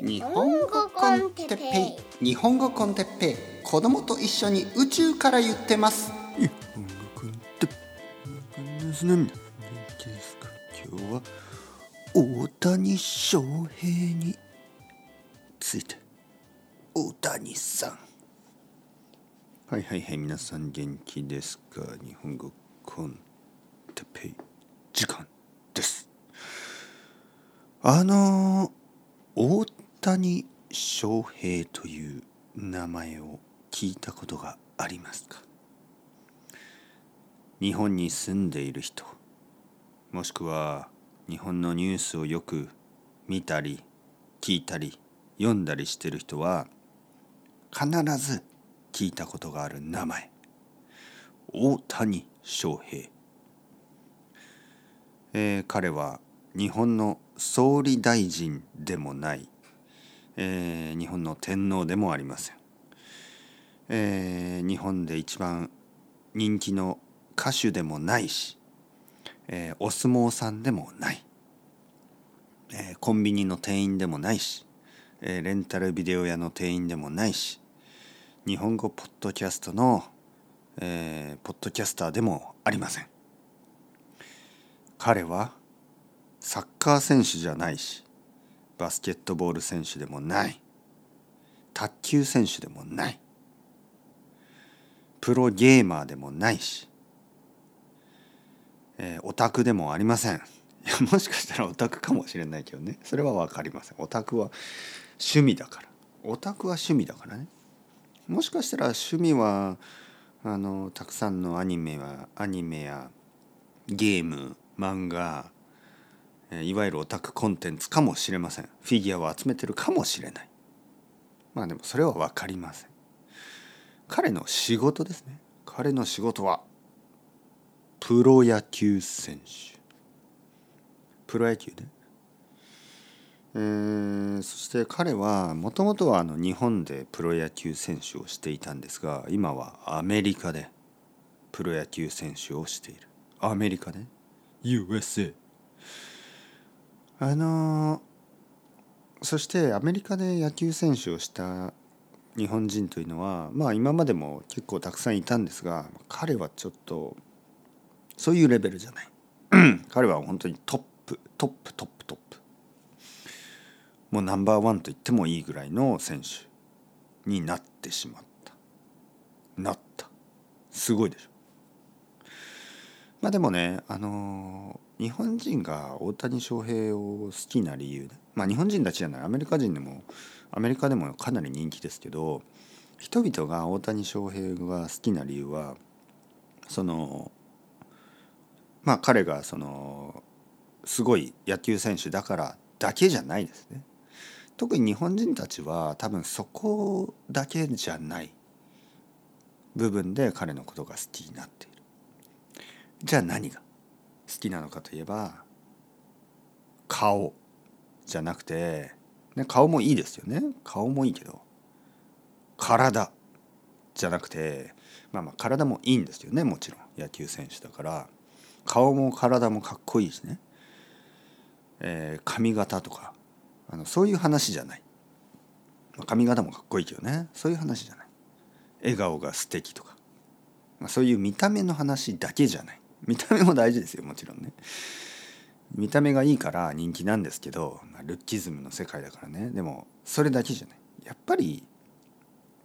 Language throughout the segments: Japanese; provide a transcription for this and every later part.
日本語コンテッペイ。日本語コンテッペイ。子供と一緒に宇宙から言ってます。日本語コンテッペイですね。元気ですか今日は大谷翔平について。大谷さん。はいはいはい皆さん元気ですか？日本語コンテッペイ。時間です。あの大谷翔平という名前を聞いたことがありますか？日本に住んでいる人もしくは日本のニュースをよく見たり聞いたり読んだりしてる人は必ず聞いたことがある名前。大谷翔平、えー、彼は日本の総理大臣でもない、えー、日本の天皇でもありません、えー、日本で一番人気の歌手でもないし、えー、お相撲さんでもない、え、コンビニの店員でもないし、え、レンタルビデオ屋の店員でもないし日本語ポッドキャストの、え、ポッドキャスターでもありません。彼はサッカー選手じゃないしバスケットボール選手でもない。卓球選手でもない。プロゲーマーでもないし、えー、オタクでもありません。もしかしたらオタクかもしれないけどね。それは分かりません。オタクは趣味だから。オタクは趣味だからね。もしかしたら趣味はあのたくさんのアニメはアニメやゲーム漫画いわゆるオタクコンテンツかもしれません。フィギュアを集めてるかもしれない。まあでもそれは分かりません。彼の仕事ですね。彼の仕事はプロ野球選手。プロ野球ねえー、そして彼はもともとはあの日本でプロ野球選手をしていたんですが今はアメリカでプロ野球選手をしている。アメリカね USA あのそしてアメリカで野球選手をした日本人というのはまあ今までも結構たくさんいたんですが彼はちょっとそういうレベルじゃない。彼は本当にトップトップトップトップ。もうナンバーワンと言ってもいいぐらいの選手になってしまった。なった。すごいでしょ。まあでもねあの日本人が大谷翔平を好きな理由まあ日本人たちじゃないアメリカ人でもアメリカでもかなり人気ですけど人々が大谷翔平が好きな理由はそのまあ彼がそのすごい野球選手だからだけじゃないですね。特に日本人たちは多分そこだけじゃない部分で彼のことが好きになっている。じゃあ何が？好きなのかといえば顔じゃなくて、ね、顔もいいですよね。顔もいいけど体じゃなくてまあまあ体もいいんですよね。もちろん。野球選手だから。顔も体もかっこいいしね、えー、髪型とか。あのそういう話じゃない、まあ、髪型もかっこいいけどね。そういう話じゃない。笑顔が素敵とか、まあ、そういう見た目の話だけじゃない。見た目も大事ですよもちろんね。見た目がいいから人気なんですけど、ルッキズムの世界だからね。でもそれだけじゃない。やっぱり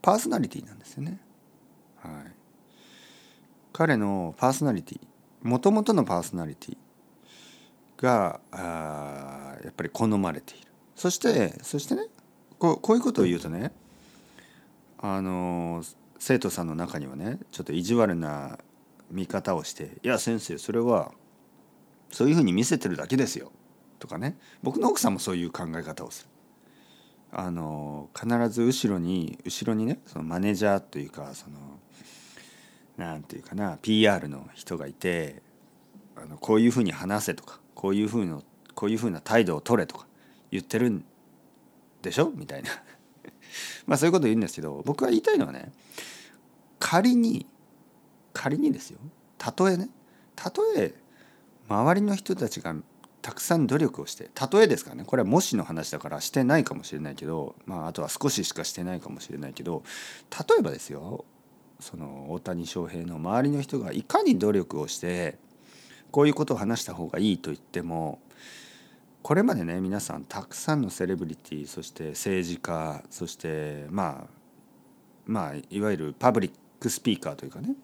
パーソナリティなんですよね。はい。彼のパーソナリティもともとのパーソナリティがあやっぱり好まれている。そしてそしてねこうこういうことを言うとねあの生徒さんの中にはねちょっと意地悪な見方をして「いや先生それはそういうふうに見せてるだけですよ」とかね。僕の奥さんもそういう考え方をする。あの必ず後ろに後ろにねそのマネージャーというかそのなんていうかな PR の人がいてあのこういうふうに話せとかこういうふうのこういうふうな態度を取れとか言ってるんでしょ？みたいな。まあそういうこと言うんですけど僕は言いたいのはね仮に仮にですよ。たとえねたとえ周りの人たちがたくさん努力をして例えですからねこれはもしの話だからしてないかもしれないけど、まあ、あとは少ししかしてないかもしれないけど例えばですよその大谷翔平の周りの人がいかに努力をしてこういうことを話した方がいいと言ってもこれまでね皆さんたくさんのセレブリティそして政治家そしてまあまあいわゆるパブリックスピーカーというかね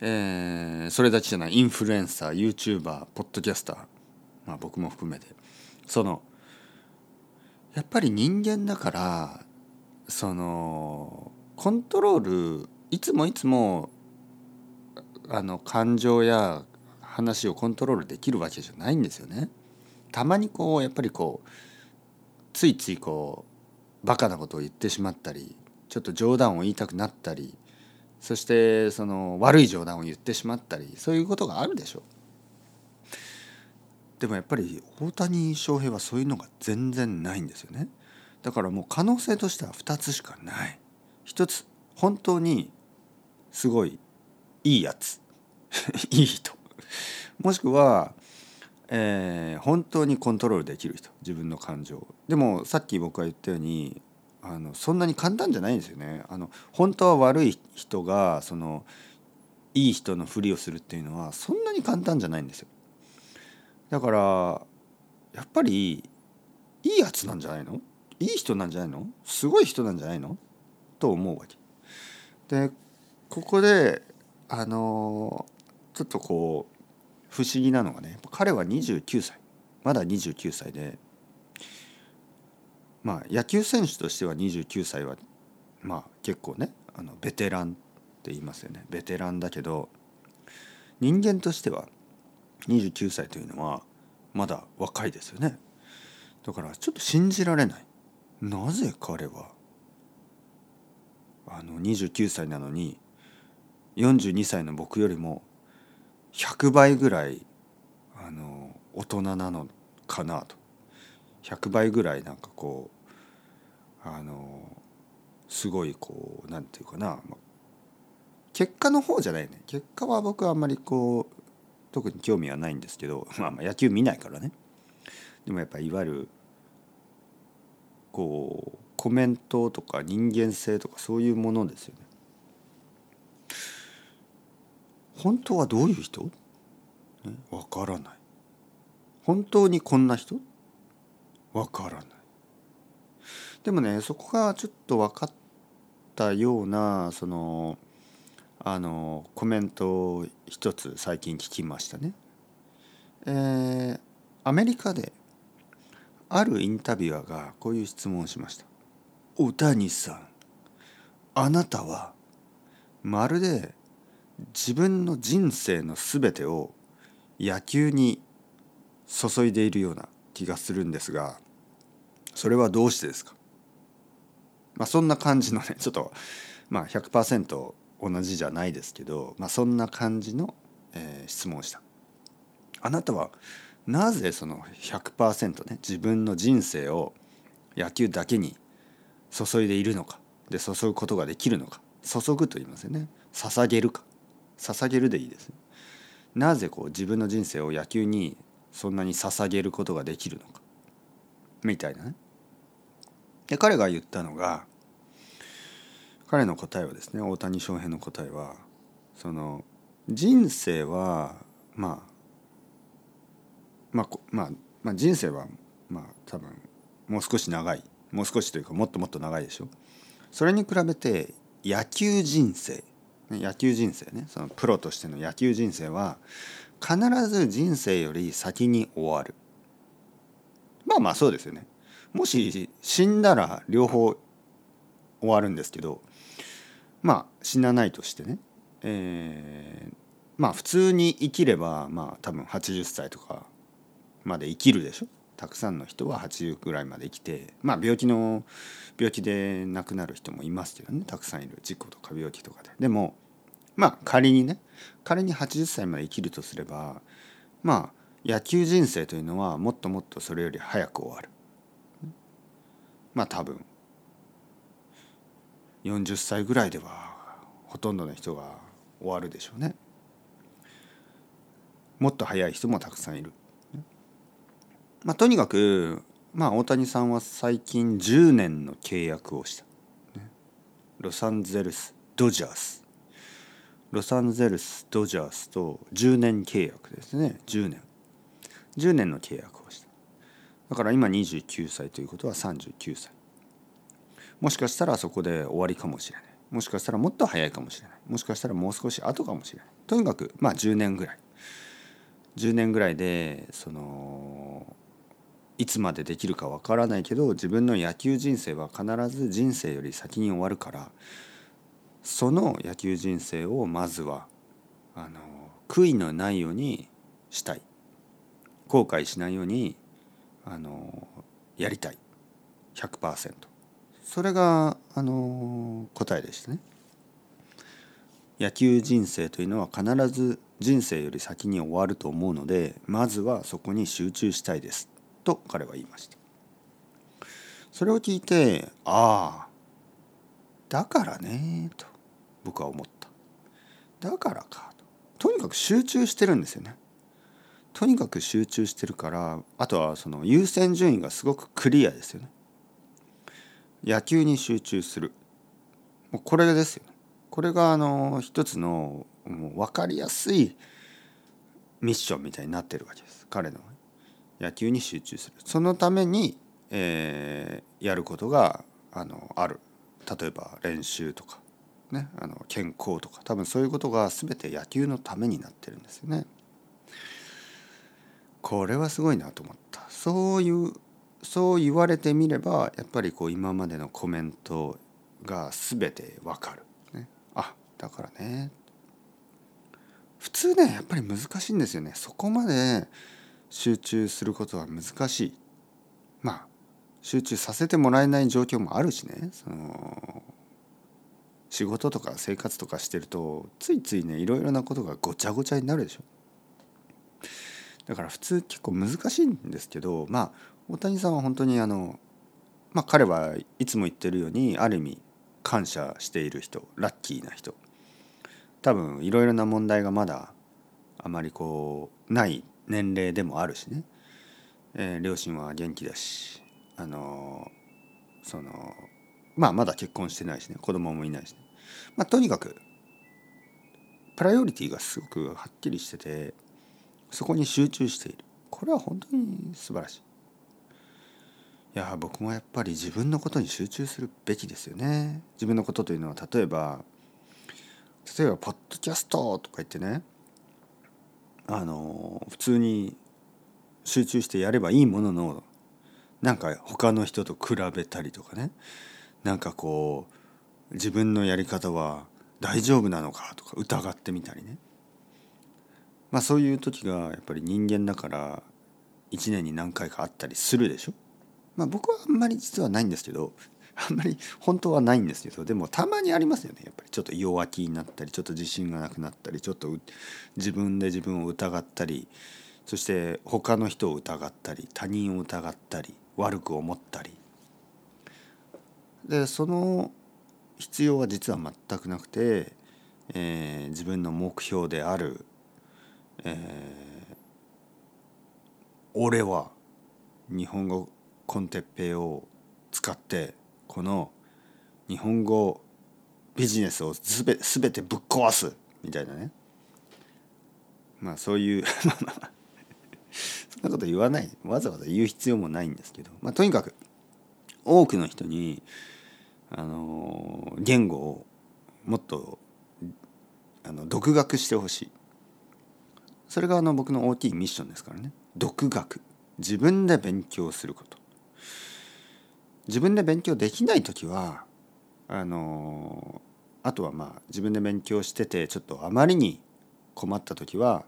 えー、それだけじゃないインフルエンサー YouTuber ポッドキャスター、まあ、僕も含めてそのやっぱり人間だからそのコントロールいつもいつもあの感情や話をコントロールできるわけじゃないんですよね。たまにこうやっぱりこうついついこうバカなことを言ってしまったりちょっと冗談を言いたくなったりそしてその悪い冗談を言ってしまったりそういうことがあるでしょう。でもやっぱり大谷翔平はそういうのが全然ないんですよね。だからもう可能性としては2つしかない。一つ本当にすごいいいやつ いい人もしくは、えー、本当にコントロールできる人自分の感情でもさっき僕が言ったようにあのそんなに簡単じゃないんですよね。あの本当は悪い人がそのいい人のふりをするっていうのはそんなに簡単じゃないんですよ。だからやっぱりいいやつなんじゃないの？いい人なんじゃないの？すごい人なんじゃないの？と思うわけ。でここであのちょっとこう不思議なのがね彼は29歳まだ29歳でまあ野球選手としては29歳はまあ結構ねあのベテランって言いますよね。ベテランだけど人間としては29歳というのはまだ若いですよね。だからちょっと信じられない。なぜ彼はあの29歳なのに42歳の僕よりも100倍ぐらいあの大人なのかなと。100倍ぐらいなんかこうあのすごいこうなんていうかな、結果の方じゃないね。結果は僕はあんまりこう特に興味はないんですけど、まあ、まあ野球見ないからね。でもやっぱいわゆるこうコメントとか人間性とかそういうものですよね。本当はどういう人？わ、ね、からない。本当にこんな人？わからない。でもねそこがちょっと分かったようなそのあのコメントを一つ最近聞きましたね。えー、アメリカであるインタビュアーがこういう質問をしました。小谷さんあなたはまるで自分の人生の全てを野球に注いでいるような気がするんですがそれはどうしてですか？まあそんな感じのねちょっとまあ100%同じじゃないですけど、まあ、そんな感じの、えー、質問をした。あなたはなぜその100%ね自分の人生を野球だけに注いでいるのかで注ぐことができるのか注ぐと言いますよね。捧げるか。捧げるでいいです、なぜこう自分の人生を野球にそんなに捧げることができるのかみたいなね。で彼が言ったのが彼の答えはですね大谷翔平の答えはその人生はまあまあまあ、まあ、人生はまあ多分もう少し長いもう少しというかもっともっと長いでしょ。それに比べて野球人生野球人生ねそのプロとしての野球人生は必ず人生より先に終わる。まあまあそうですよね。もし死んだら両方終わるんですけどまあ死なないとしてね、えー、まあ普通に生きればまあ多分80歳とかまで生きるでしょ？たくさんの人は80ぐらいまで生きてまあ病気の病気で亡くなる人もいますけどね。たくさんいる。事故とか病気とかで。でもまあ仮にね仮に80歳まで生きるとすればまあ野球人生というのはもっともっとそれより早く終わる。まあ多分。40歳ぐらいではほとんどの人が終わるでしょうね。もっと早い人もたくさんいる。まあ、とにかく、まあ、大谷さんは最近10年の契約をした、ロサンゼルス・ドジャース。ロサンゼルス・ドジャースと10年契約ですね。10年。10年の契約をした。だから今29歳ということは39歳。もしかしたらそこで終わりかもしれない。もしかしたらもっと早いかもしれない。もしかしたらもう少し後かもしれない。とにかくまあ10年ぐらい。10年ぐらいでそのいつまでできるかわからないけど自分の野球人生は必ず人生より先に終わるからその野球人生をまずはあの悔いのないようにしたい。後悔しないようにあのやりたい。100%それがあの答えでしたね。野球人生というのは必ず人生より先に終わると思うのでまずはそこに集中したいです。と彼は言いました。それを聞いてああだからねと僕は思った。だからかと。とにかく集中してるんですよね。とにかく集中してるからあとはその優先順位がすごくクリアですよね。野球に集中する。もうこれですよ。これがあの一つのもう分かりやすいミッションみたいになってるわけです。彼の。野球に集中する。そのために、えー、やることがあのある。例えば練習とか、ね、あの健康とか多分そういうことが全て野球のためになってるんですよね。これはすごいなと思った。そういうそう言われてみればやっぱりこう今までのコメントが全てわかる。ね、あだからね。普通ねやっぱり難しいんですよね。そこまで集中することは難しい。まあ集中させてもらえない状況もあるしね。その仕事とか生活とかしてるとついついねいろいろなことがごちゃごちゃになるでしょ。だから普通結構難しいんですけどまあ大谷さんは本当にあのまあ彼はいつも言ってるようにある意味感謝している人ラッキーな人。多分いろいろな問題がまだあまりこうない年齢でもあるしね、えー、両親は元気だしあのそのまあまだ結婚してないしね。子供もいないしね、まあ、とにかくプライオリティがすごくはっきりしててそこに集中しているこれは本当に素晴らしい。いや僕もやっぱり自分のことに集中するべきですよね。自分のことというのは例えば例えば「ポッドキャスト」とか言ってねあの普通に集中してやればいいもののなんか他の人と比べたりとかねなんかこう自分のやり方は大丈夫なのかとか疑ってみたりねまあそういう時がやっぱり人間だから1年に何回かあったりするでしょ？まあ僕はあんまり実はないんですけどあんまり本当はないんですけどでもたまにありますよね。やっぱりちょっと弱気になったりちょっと自信がなくなったりちょっと自分で自分を疑ったりそして他の人を疑ったり他人を疑ったり悪く思ったり。でその必要は実は全くなくて、えー、自分の目標である、え、俺は日本語コンテッペイを使ってこの日本語ビジネスをすべ全てぶっ壊すみたいなね。まあそういう そんなこと言わないわざわざ言う必要もないんですけど、まあ、とにかく多くの人にあの言語をもっとあの独学してほしい。それがあの僕の大きいミッションですからね。独学。自分で勉強すること。自分で勉強できない時はあのあとはまあ自分で勉強しててちょっとあまりに困った時は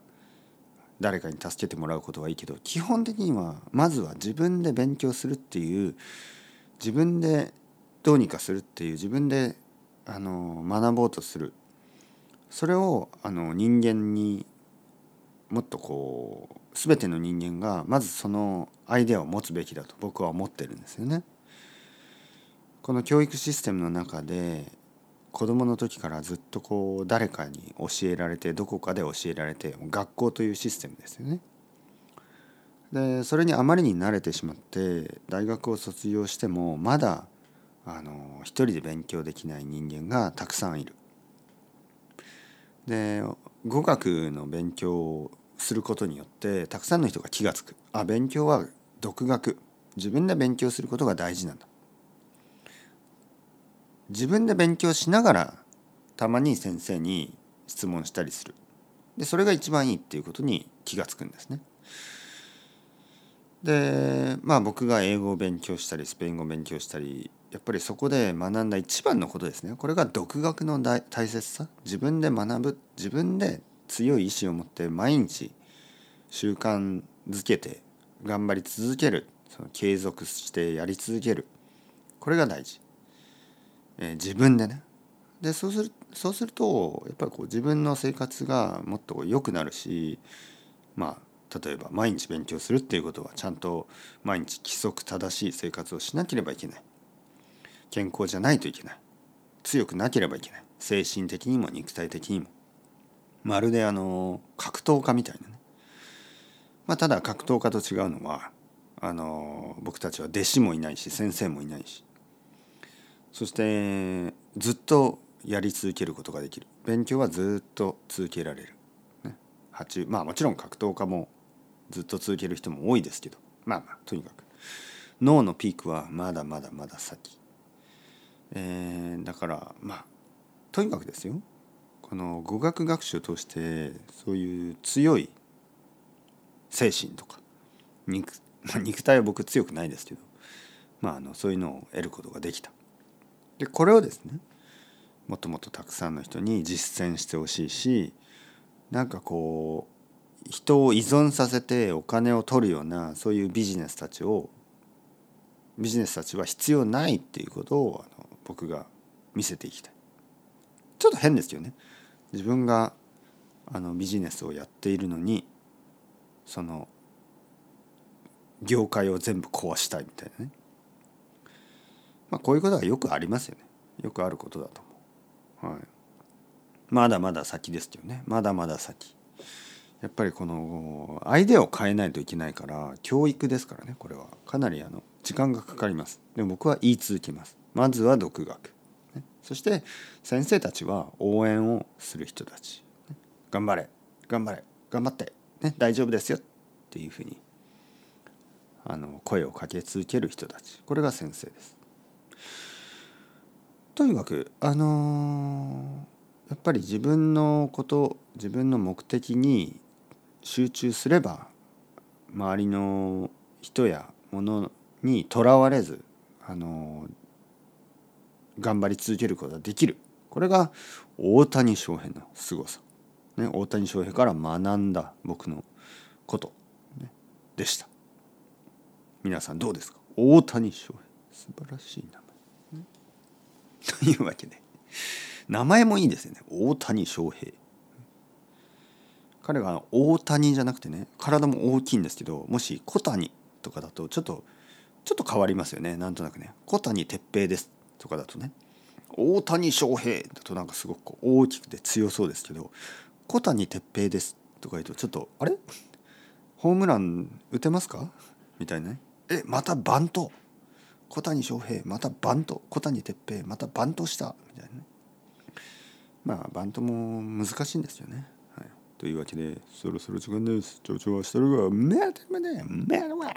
誰かに助けてもらうことはいいけど基本的にはまずは自分で勉強するっていう自分でどうにかするっていう自分であの学ぼうとする。それをあの人間にもっとこう全ての人間がまずそのアイデアを持つべきだと僕は思ってるんですよね。この教育システムの中で子どもの時からずっとこう誰かに教えられてどこかで教えられて学校というシステムですよね。でそれにあまりに慣れてしまって大学を卒業してもまだあの一人で勉強できない人間がたくさんいる。で語学の勉強をすることによってたくさんの人が気が付く。あ勉強は独学。自分で勉強することが大事なんだ。自分で勉強しながらたまに先生に質問したりする。でそれが一番いいっていうことに気が付くんですね。でまあ僕が英語を勉強したりスペイン語を勉強したりやっぱりそこで学んだ一番のことですね。これが独学の大切さ。自分で学ぶ自分で強い意志を持って毎日習慣づけて頑張り続ける。その継続してやり続ける。これが大事、えー、自分でね。でそうするそうするとやっぱりこう自分の生活がもっと良くなるしまあ例えば毎日勉強するっていうことはちゃんと毎日規則正しい生活をしなければいけない。健康じゃないといけない。強くなければいけない。精神的にも肉体的にも。まるであの格闘家みたいなね、まあ、ただ格闘家と違うのはあの僕たちは弟子もいないし先生もいないし。そしてずっとやり続けることができる。勉強はずっと続けられる、ね、まあもちろん格闘家もずっと続ける人も多いですけど。まあまあとにかく。脳のピークはまだまだまだ先。えー、だからまあとにかくですよこの語学学習を通してそういう強い精神とか肉, まあ、肉体は僕強くないですけど、まあ、あのそういうのを得ることができた。でこれをですねもっともっとたくさんの人に実践してほしいしなんかこう人を依存させてお金を取るようなそういうビジネスたちをビジネスたちは必要ないっていうことを僕が見せていきたい。ちょっと変ですよね。自分があのビジネスをやっているのにその業界を全部壊したいみたいなね。まあこういうことはよくありますよね。よくあることだと思う。はい。まだまだ先ですよね。まだまだ先。やっぱりこのアイデアを変えないといけないから教育ですからねこれは。かなりあの時間がかかります。でも僕は言い続けます。まずは独学、そして先生たちは応援をする人たち、頑張れ。頑張れ。頑張って、ね、大丈夫ですよ。っていうふうにあの声をかけ続ける人たち。これが先生です。とにかくあのー、やっぱり自分のこと自分の目的に集中すれば周りの人や物にとらわれずあのー頑張り続けることができる。これが大谷翔平の凄さ、ね、大谷翔平から学んだ僕のこと、ね、でした。皆さんどうですか？大谷翔平。素晴らしい名前、というわけで。名前もいいですよね。大谷翔平。彼が大谷じゃなくてね体も大きいんですけどもし小谷とかだとちょっとちょっと変わりますよね。なんとなくね。小谷哲平です。とかだとね大谷翔平だとなんかすごく大きくて強そうですけど小谷哲平ですとか言うとちょっとあれ？ホームラン打てますか？みたいなね。えまたバント。小谷翔平またバント。小谷哲平またバントした。みたいなね。まあバントも難しいんですよね、はい、というわけでそろそろ時間です。長はしてるが、めでめでめでわ